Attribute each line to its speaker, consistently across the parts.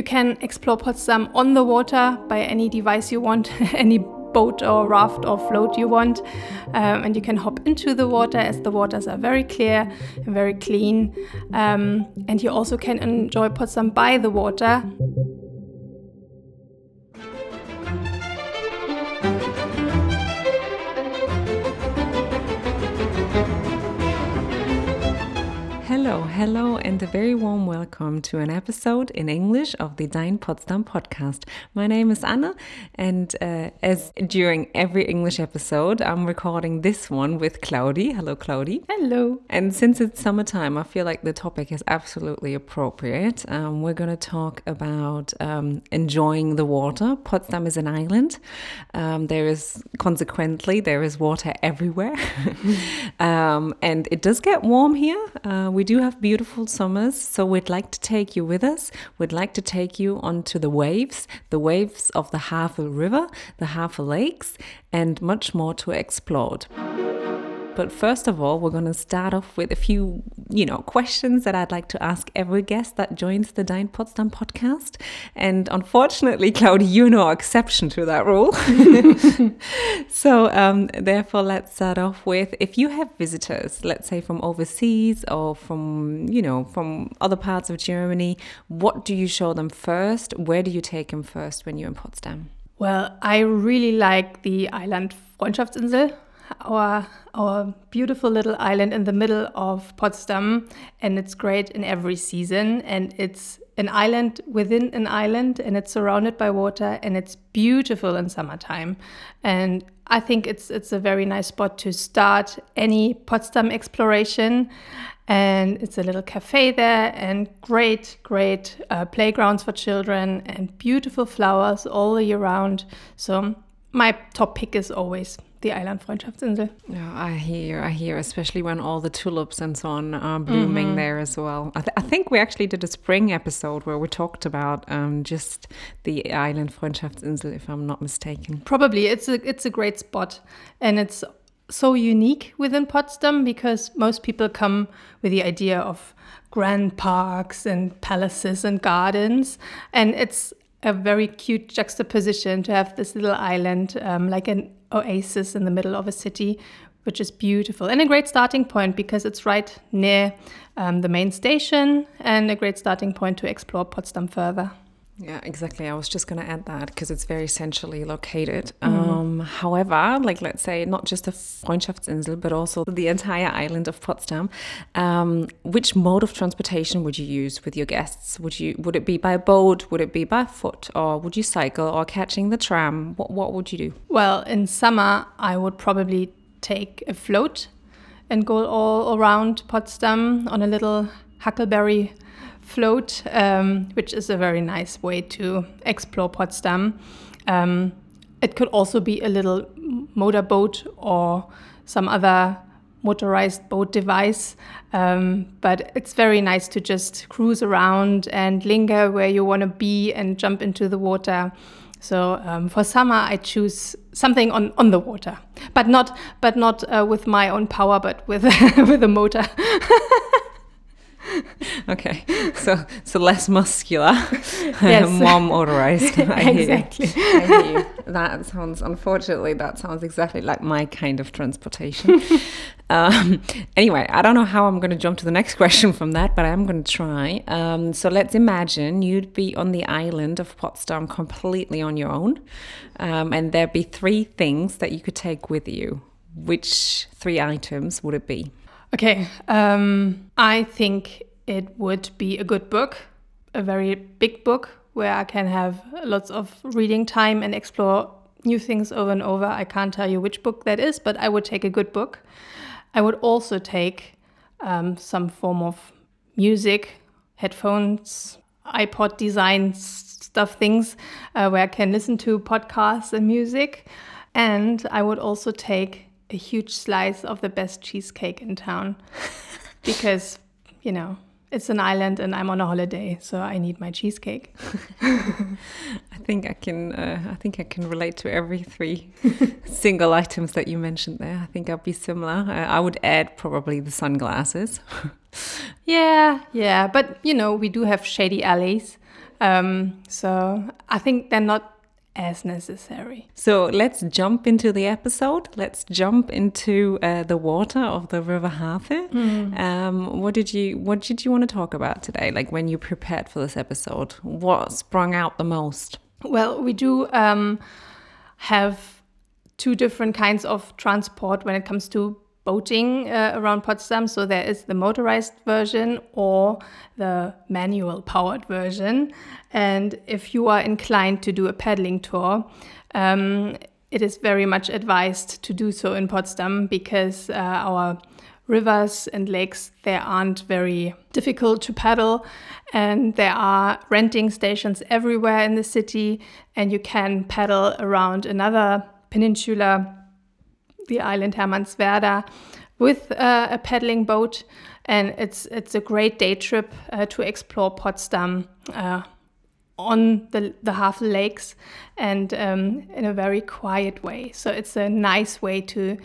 Speaker 1: You can explore Potsdam on the water by any device you want, any boat or raft or float you want. Um, and you can hop into the water as the waters are very clear and very clean. Um, and you also can enjoy Potsdam by the water.
Speaker 2: Hello, hello, and a very warm welcome to an episode in English of the Dein Potsdam podcast. My name is Anna, and uh, as during every English episode, I'm recording this one with Claudi. Hello, Claudi.
Speaker 1: Hello.
Speaker 2: And since it's summertime, I feel like the topic is absolutely appropriate. Um, we're going to talk about um, enjoying the water. Potsdam is an island. Um, there is, consequently, there is water everywhere. Um, and it does get warm here. Uh, we do have beautiful summers, so we'd like to take you with us. We'd like to take you onto the waves, the waves of the Havel River, the Havel Lakes, and much more to explore. But first of all, we're going to start off with a few, you know, questions that I'd like to ask every guest that joins the Dein Potsdam podcast. And unfortunately, Claudia, you know exception to that rule. so um, therefore, let's start off with if you have visitors, let's say from overseas or from, you know, from other parts of Germany, what do you show them first? Where do you take them first when you're in Potsdam?
Speaker 1: Well, I really like the island Freundschaftsinsel our our beautiful little island in the middle of Potsdam, and it's great in every season. And it's an island within an island, and it's surrounded by water, and it's beautiful in summertime. And I think it's it's a very nice spot to start any Potsdam exploration. And it's a little cafe there, and great, great uh, playgrounds for children, and beautiful flowers all year round. So my top pick is always the island Freundschaftsinsel.
Speaker 2: Yeah, I hear, I hear, especially when all the tulips and so on are blooming mm -hmm. there as well. I, th I, think we actually did a spring episode where we talked about um, just the island Freundschaftsinsel, if I'm not mistaken.
Speaker 1: Probably, it's a it's a great spot, and it's so unique within Potsdam because most people come with the idea of grand parks and palaces and gardens, and it's a very cute juxtaposition to have this little island um, like an oasis in the middle of a city, which is beautiful and a great starting point because it's right near um, the main station and a great starting point to explore Potsdam further.
Speaker 2: Yeah, exactly. I was just going to add that because it's very centrally located. Mm. Um, however, like let's say not just the Freundschaftsinsel, but also the entire island of Potsdam. Um, which mode of transportation would you use with your guests? Would you would it be by boat? Would it be by foot? Or would you cycle or catching the tram? What what would you do?
Speaker 1: Well, in summer, I would probably take a float and go all around Potsdam on a little huckleberry float, um, which is a very nice way to explore Potsdam. Um, it could also be a little motorboat or some other motorized boat device, um, but it's very nice to just cruise around and linger where you want to be and jump into the water. So um, for summer, I choose something on, on the water, but not but not uh, with my own power, but with with a motor.
Speaker 2: okay, so so less muscular, yes. more motorized. I
Speaker 1: exactly.
Speaker 2: Hear I hear That sounds, unfortunately, that sounds exactly like my kind of transportation. um, anyway, I don't know how I'm going to jump to the next question from that, but I'm going to try. Um, so let's imagine you'd be on the island of Potsdam completely on your own, um, and there'd be three things that you could take with you. Which three items would it be?
Speaker 1: Okay, um, I think it would be a good book, a very big book where I can have lots of reading time and explore new things over and over. I can't tell you which book that is, but I would take a good book. I would also take um, some form of music, headphones, iPod design stuff, things uh, where I can listen to podcasts and music. And I would also take a huge slice of the best cheesecake in town because, you know, it's an island and I'm on a holiday, so I need my cheesecake.
Speaker 2: I think I can. Uh, I think I can relate to every three single items that you mentioned there. I think I'll be similar. I, I would add probably the sunglasses.
Speaker 1: yeah, yeah, but you know we do have shady alleys Um, so I think they're not as necessary.
Speaker 2: So let's jump into the episode. Let's jump into uh, the water of the River Havel. Mm. Um, what did you What did you want to talk about today? Like when you prepared for this episode, what sprung out the most?
Speaker 1: Well, we do um, have two different kinds of transport when it comes to boating uh, around Potsdam. So there is the motorized version or the manual powered version. And if you are inclined to do a paddling tour, um, it is very much advised to do so in Potsdam because uh, our rivers and lakes they aren't very difficult to paddle and there are renting stations everywhere in the city and you can paddle around another peninsula the island Hermannswerder with uh, a paddling boat, and it's it's a great day trip uh, to explore Potsdam uh, on the the Havel Lakes and um, in a very quiet way. So it's a nice way to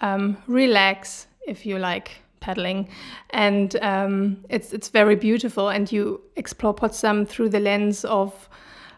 Speaker 1: um, relax if you like paddling, and um, it's it's very beautiful. And you explore Potsdam through the lens of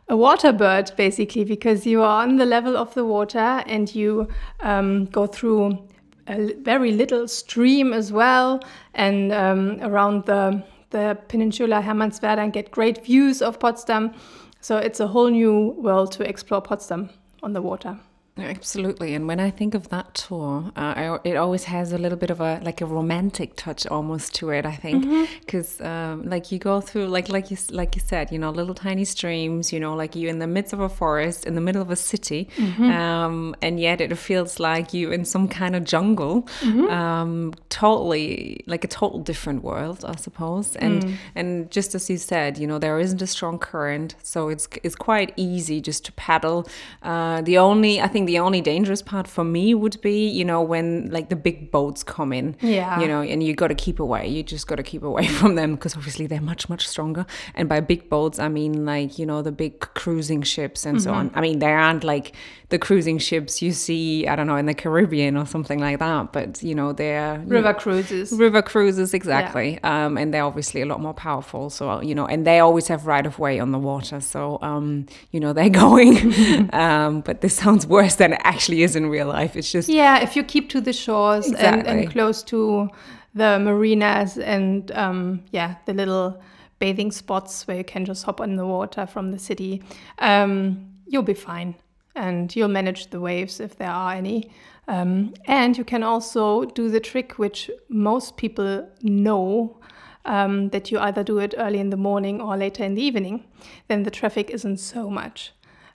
Speaker 1: a water bird basically because you are on the level of the water and you um, go through a very little stream as well and um, around the the peninsula Hermannswerder and get great views of Potsdam. So it's a whole new world to explore Potsdam on the water.
Speaker 2: Absolutely, and when I think of that tour, uh, I, it always has a little bit of a like a romantic touch almost to it. I think because mm-hmm. um, like you go through like like you like you said, you know, little tiny streams. You know, like you in the midst of a forest, in the middle of a city, mm-hmm. um, and yet it feels like you in some kind of jungle. Mm-hmm. Um, totally like a total different world, I suppose. And mm. and just as you said, you know, there isn't a strong current, so it's it's quite easy just to paddle. Uh, the only I think think the only dangerous part for me would be, you know, when like the big boats come in.
Speaker 1: Yeah.
Speaker 2: You know, and you got to keep away. You just got to keep away from them because obviously they're much, much stronger. And by big boats, I mean like, you know, the big cruising ships and mm-hmm. so on. I mean, they aren't like the cruising ships you see, I don't know, in the Caribbean or something like that, but, you know, they're
Speaker 1: river
Speaker 2: know,
Speaker 1: cruises.
Speaker 2: River cruises, exactly. Yeah. Um, and they're obviously a lot more powerful. So, you know, and they always have right of way on the water. So, um, you know, they're going. um, but this sounds worse than it actually is in real life. It's just
Speaker 1: yeah, if you keep to the shores exactly. and, and, close to the marinas and um, yeah, the little bathing spots where you can just hop on the water from the city, um, you'll be fine and you'll manage the waves if there are any. Um, and you can also do the trick which most people know. Um, that you either do it early in the morning or later in the evening, then the traffic isn't so much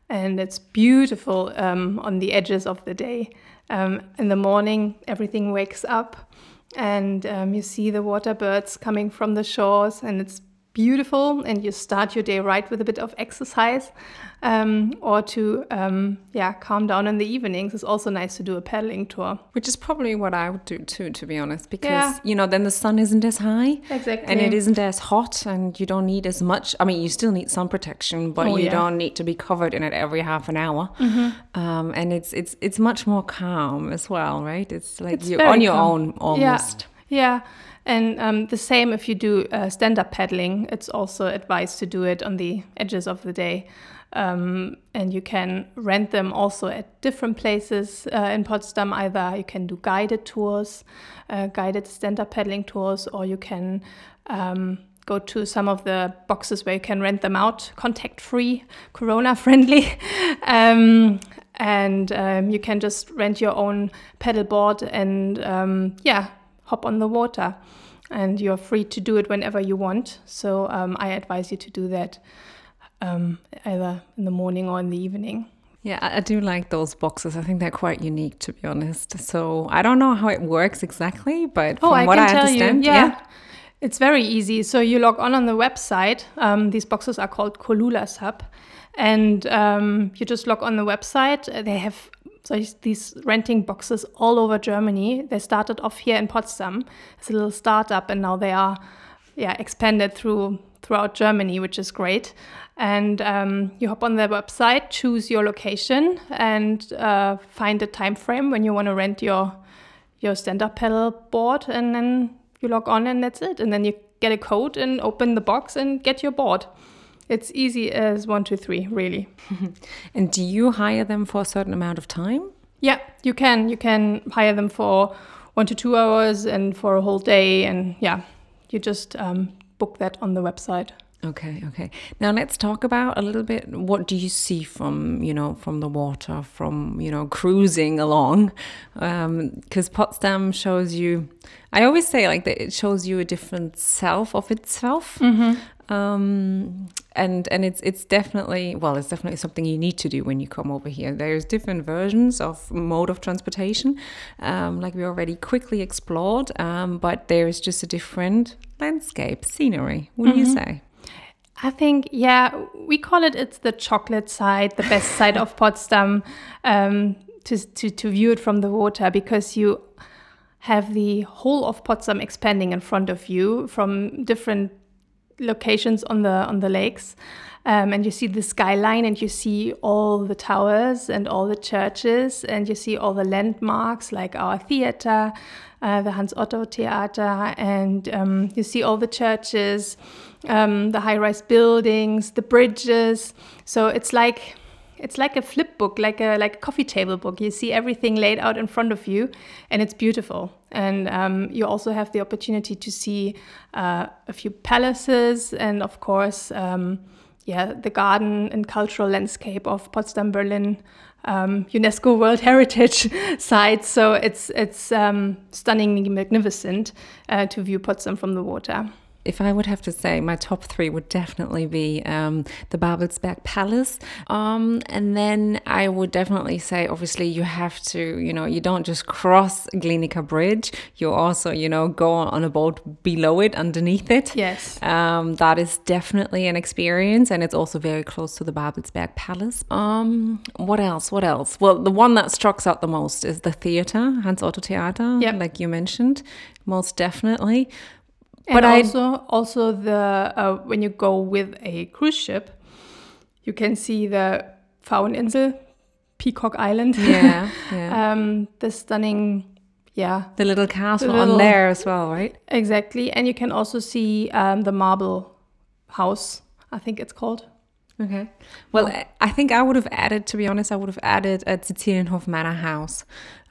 Speaker 1: and it's beautiful um, on the edges of the day. Um, in the morning, everything wakes up, and um, you see the water birds coming from the shores, and it's beautiful. And you start your day right with a bit of exercise um, or to um, yeah calm down in the evenings it's also nice to do a paddling tour
Speaker 2: which is probably what i would do too to be honest because yeah. you know then the sun isn't as high
Speaker 1: exactly
Speaker 2: and it isn't as hot and you don't need as much i mean you still need sun protection but oh, you yeah. don't need to be covered in it every half an hour mm-hmm. um, and it's it's it's much more calm as well right it's like it's you're on your calm. own almost
Speaker 1: yeah, yeah. And um, the same if you do uh, stand up paddling, it's also advised to do it on the edges of the day. Um, and you can rent them also at different places uh, in Potsdam. Either you can do guided tours, uh, guided stand up paddling tours, or you can um, go to some of the boxes where you can rent them out contact free, corona friendly. um, and um, you can just rent your own pedal board and, um, yeah, hop on the water. And you're free to do it whenever you want. So um, I advise you to do that um, either in the morning or in the evening.
Speaker 2: Yeah, I do like those boxes. I think they're quite unique, to be honest. So I don't know how it works exactly, but oh, from I what I understand,
Speaker 1: you, yeah. yeah. It's very easy. So you log on on the website. Um, these boxes are called Kolulasub, and um, you just log on the website. They have so these renting boxes all over Germany. They started off here in Potsdam as a little startup, and now they are, yeah, expanded through throughout Germany, which is great. And um, you hop on their website, choose your location, and uh, find a time frame when you want to rent your your stand-up pedal board, and then you log on, and that's it. And then you get a code and open the box and get your board. It's easy as one, two, three, really.
Speaker 2: And do you hire them for a certain amount of time?
Speaker 1: Yeah, you can. You can hire them for one to two hours and for a whole day. And yeah, you just um, book that on the website.
Speaker 2: Okay, okay. Now let's talk about a little bit what do you see from, you know, from the water, from, you know, cruising along. Because um, Potsdam shows you, I always say like that it shows you a different self of itself. Mm-hmm. Um, and and it's it's definitely well it's definitely something you need to do when you come over here there's different versions of mode of transportation um, like we already quickly explored um, but there's just a different landscape scenery what mm-hmm. do you mm-hmm. say
Speaker 1: I think, yeah, we call it it's the chocolate side, the best side of Potsdam, um, to, to, to view it from the water because you have the whole of Potsdam expanding in front of you from different locations on the on the lakes. Um, and you see the skyline and you see all the towers and all the churches and you see all the landmarks like our theater, uh, the Hans Otto Theater, and um, you see all the churches, um, the high-rise buildings, the bridges. So it's like it's like a flip book, like a like a coffee table book. You see everything laid out in front of you, and it's beautiful. And um, you also have the opportunity to see uh, a few palaces, and of course, um, yeah, the garden and cultural landscape of Potsdam, Berlin, um, UNESCO World Heritage Site. So it's it's um, stunningly magnificent uh, to view Potsdam from the water
Speaker 2: if I would have to say, my top three would definitely be um, the Babelsberg Palace. Um, and then I would definitely say, obviously, you have to, you know, you don't just cross Glienicke Bridge, you also, you know, go on a boat below it, underneath it.
Speaker 1: Yes.
Speaker 2: Um, that is definitely an experience. And it's also very close to the Babelsberg Palace. Um, what else? What else? Well, the one that strikes out the most is the theater, Hans Otto Theater, yep. like you mentioned, most definitely.
Speaker 1: And but also, I also the uh, when you go with a cruise ship, you can see the Pfaueninsel, Peacock Island.
Speaker 2: Yeah, yeah.
Speaker 1: um, the stunning, yeah,
Speaker 2: the little castle the little, on there as well, right?
Speaker 1: Exactly, and you can also see um, the marble house. I think it's called.
Speaker 2: Okay. Well, oh. I think I would have added, to be honest, I would have added a Cecilienhof Manor House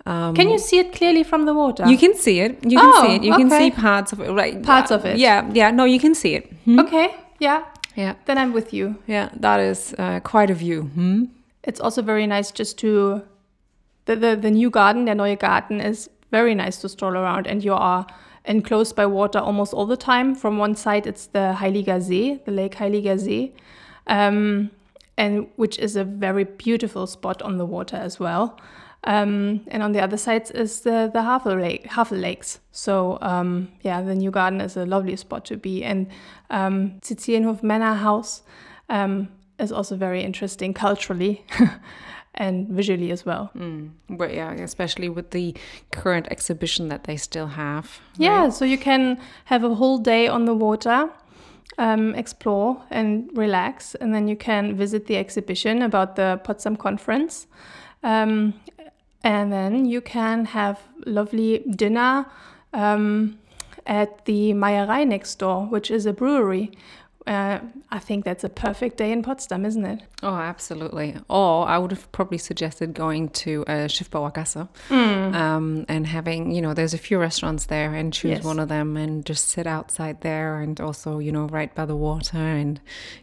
Speaker 1: um, can you see it clearly from the water?
Speaker 2: You can see it. You can oh, see it. You okay. can see parts of it. Right.
Speaker 1: Parts of it.
Speaker 2: Yeah. Yeah. No, you can see it.
Speaker 1: Hmm? Okay. Yeah.
Speaker 2: Yeah.
Speaker 1: Then I'm with you.
Speaker 2: Yeah. That is uh, quite a view. Hmm?
Speaker 1: It's also very nice just to the, the the new garden, the Neue Garten, is very nice to stroll around, and you are enclosed by water almost all the time. From one side, it's the Heiliger See, the Lake Heiliger See, um, and which is a very beautiful spot on the water as well. Um, and on the other side is the, the Havel, Lake, Havel Lakes. So, um, yeah, the new garden is a lovely spot to be. And um, Cecilienhof Manor House um, is also very interesting culturally. and visually as well.
Speaker 2: Mm. But yeah, especially with the current exhibition that they still have.
Speaker 1: Right? Yeah, so you can have a whole day on the water, um, explore and relax, and then you can visit the exhibition about the Potsdam conference. Um, and then you can have lovely dinner um, at the Meierei next door, which is a brewery uh, I think that's a perfect day in Potsdam, isn't it?
Speaker 2: Oh, absolutely. Or I would have probably suggested going to uh, Schiffbauergasse mm. um, and having, you know, there's a few restaurants there and choose yes. one of them and just sit outside there and also, you know, right by the water. And,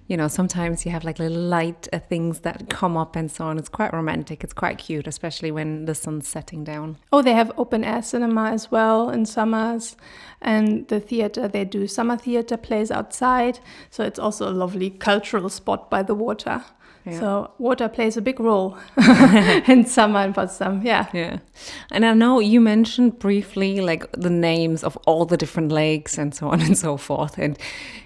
Speaker 2: you know, sometimes you have like little light uh, things that come up and so on. It's quite romantic. It's quite cute, especially when the sun's setting down.
Speaker 1: Oh, they have open air cinema as well in summers. And the theater, they do summer theater plays outside. So it's also a lovely cultural spot by the water. Yeah. So water plays a big role in summer in Potsdam. Yeah.
Speaker 2: Yeah. And I know you mentioned briefly like the names of all the different lakes and so on and so forth. And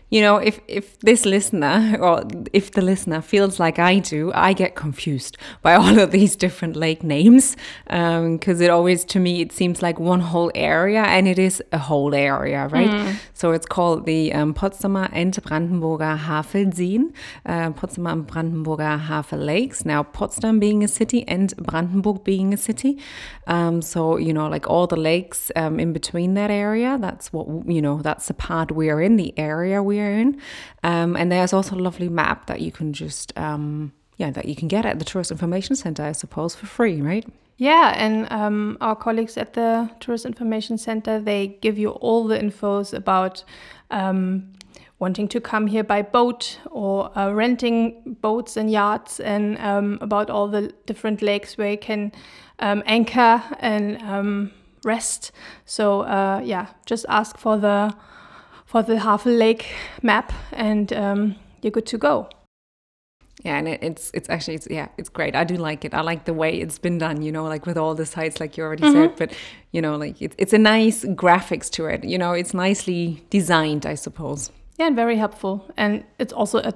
Speaker 2: you know, if if this listener or if the listener feels like I do, I get confused by all of these different lake names because um, it always to me it seems like one whole area, and it is a whole area, right? Mm. So it's called the um, Potsdamer and Brandenburger Havelseen, uh, Potsdamer and Brandenburger Havel Lakes. Now Potsdam being a city and Brandenburg being a city, um, so you know, like all the lakes um, in between that area. That's what you know. That's the part we are in, the area we area in. Um, and there's also a lovely map that you can just, um, yeah, that you can get at the Tourist Information Center, I suppose, for free, right?
Speaker 1: Yeah, and um, our colleagues at the Tourist Information Center, they give you all the infos about um, wanting to come here by boat or uh, renting boats and yachts and um, about all the different lakes where you can um, anchor and um, rest. So uh, yeah, just ask for the for the Havel Lake map and um, you're good to go.
Speaker 2: Yeah, and it, it's it's actually it's yeah it's great. I do like it. I like the way it's been done. You know, like with all the sites, like you already mm -hmm. said. But you know, like it, it's a nice graphics to it. You know, it's nicely designed, I suppose.
Speaker 1: Yeah, and very helpful. And it's also a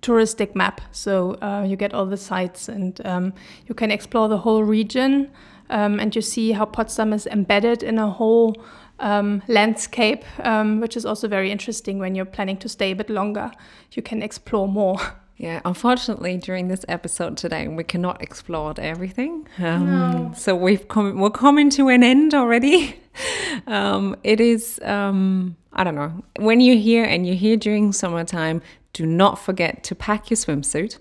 Speaker 1: touristic map. So uh, you get all the sites and um, you can explore the whole region um, and you see how Potsdam is embedded in a whole um, landscape, um, which is also very interesting when you're planning to stay a bit longer. You can explore more.
Speaker 2: Yeah, unfortunately, during this episode today, we cannot explore everything. Um, no. So we've come, we're coming to an end already. um, it is, um, I don't know, when you're here and you're here during summertime, do not forget to pack your swimsuit.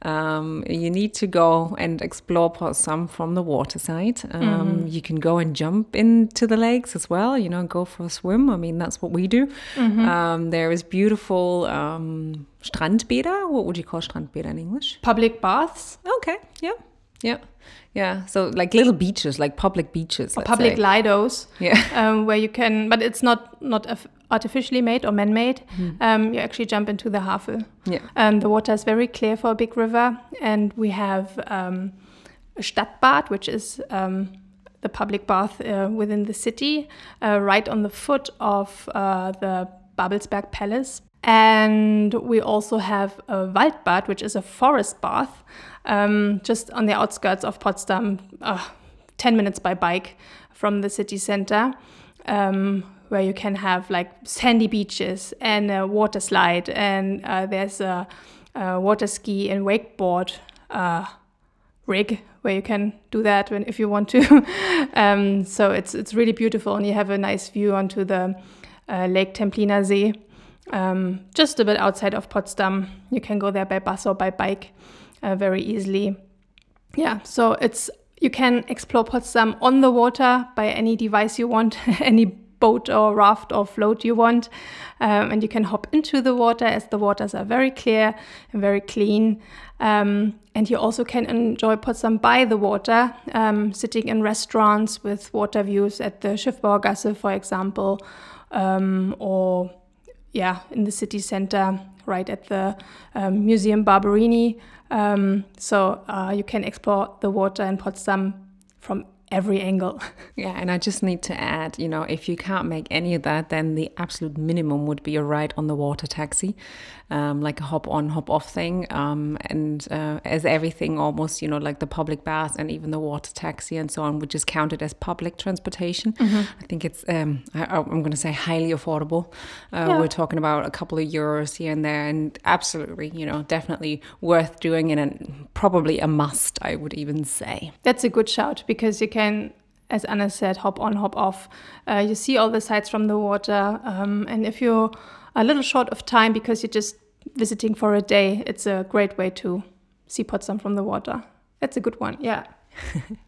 Speaker 2: Um, you need to go and explore some from the water side. Um, mm-hmm. You can go and jump into the lakes as well, you know, go for a swim. I mean, that's what we do. Mm-hmm. Um, there is beautiful um, Strandbäder. What would you call Strandbäder in English?
Speaker 1: Public baths.
Speaker 2: Okay, yeah, yeah. Yeah, so like little beaches, like public beaches,
Speaker 1: public
Speaker 2: say.
Speaker 1: lidos.
Speaker 2: Yeah,
Speaker 1: um, where you can, but it's not not artificially made or man-made. Mm. Um, you actually jump into the Havel.
Speaker 2: Yeah,
Speaker 1: um, the water is very clear for a big river, and we have um, a Stadtbad, which is um, the public bath uh, within the city, uh, right on the foot of uh, the Babelsberg Palace. And we also have a Waldbad, which is a forest bath, um, just on the outskirts of Potsdam, uh, 10 minutes by bike from the city center, um, where you can have like sandy beaches and a water slide, and uh, there's a, a, water ski and wakeboard uh, rig where you can do that when if you want to. um, so it's it's really beautiful, and you have a nice view onto the uh, Lake Templiner See um, just a bit outside of Potsdam. You can go there by bus or by bike uh, very easily. Yeah, so it's you can explore Potsdam on the water by any device you want, any boat or raft or float you want, um, and you can hop into the water as the waters are very clear and very clean. Um, and you also can enjoy Potsdam by the water, um, sitting in restaurants with water views at the Schiffbauergasse, for example, um, or yeah, in the city center, right at the um, Museum Barberini. Um, so uh, you can explore the water in Potsdam from every angle.
Speaker 2: yeah, and I just need to add, you know, if you can't make any of that, then the absolute minimum would be a ride on the water taxi, um, like a hop on, hop off thing. Um, and uh, as everything almost, you know, like the public bath and even the water taxi and so on, which is counted as public transportation. Mm-hmm. I think it's, um, I, am going to say highly affordable. Uh, yeah. We're talking about a couple of euros here and there, and absolutely, you know, definitely worth doing and probably a must, I would even say.
Speaker 1: That's a good shout because you can as Anna said, hop on, hop off. Uh, you see all the sights from the water. Um, and if you're a little short of time because you're just visiting for a day, it's a great way to see Potsdam from the water. That's a good one, yeah.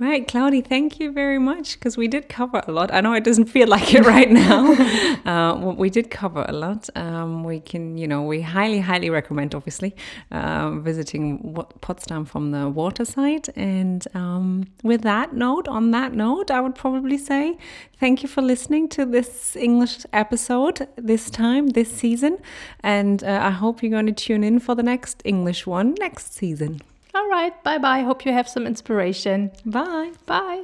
Speaker 2: Right, Claudia, thank you very much because we did cover a lot. I know it doesn't feel like it right now. uh, we did cover a lot. Um, we can, you know, we highly, highly recommend, obviously, uh, visiting Potsdam from the water side. And um, with that note, on that note, I would probably say thank you for listening to this English episode this time, this season. And uh, I hope you're going to tune in for the next English one next season.
Speaker 1: All right. Bye bye. Hope you have some inspiration.
Speaker 2: Bye.
Speaker 1: Bye.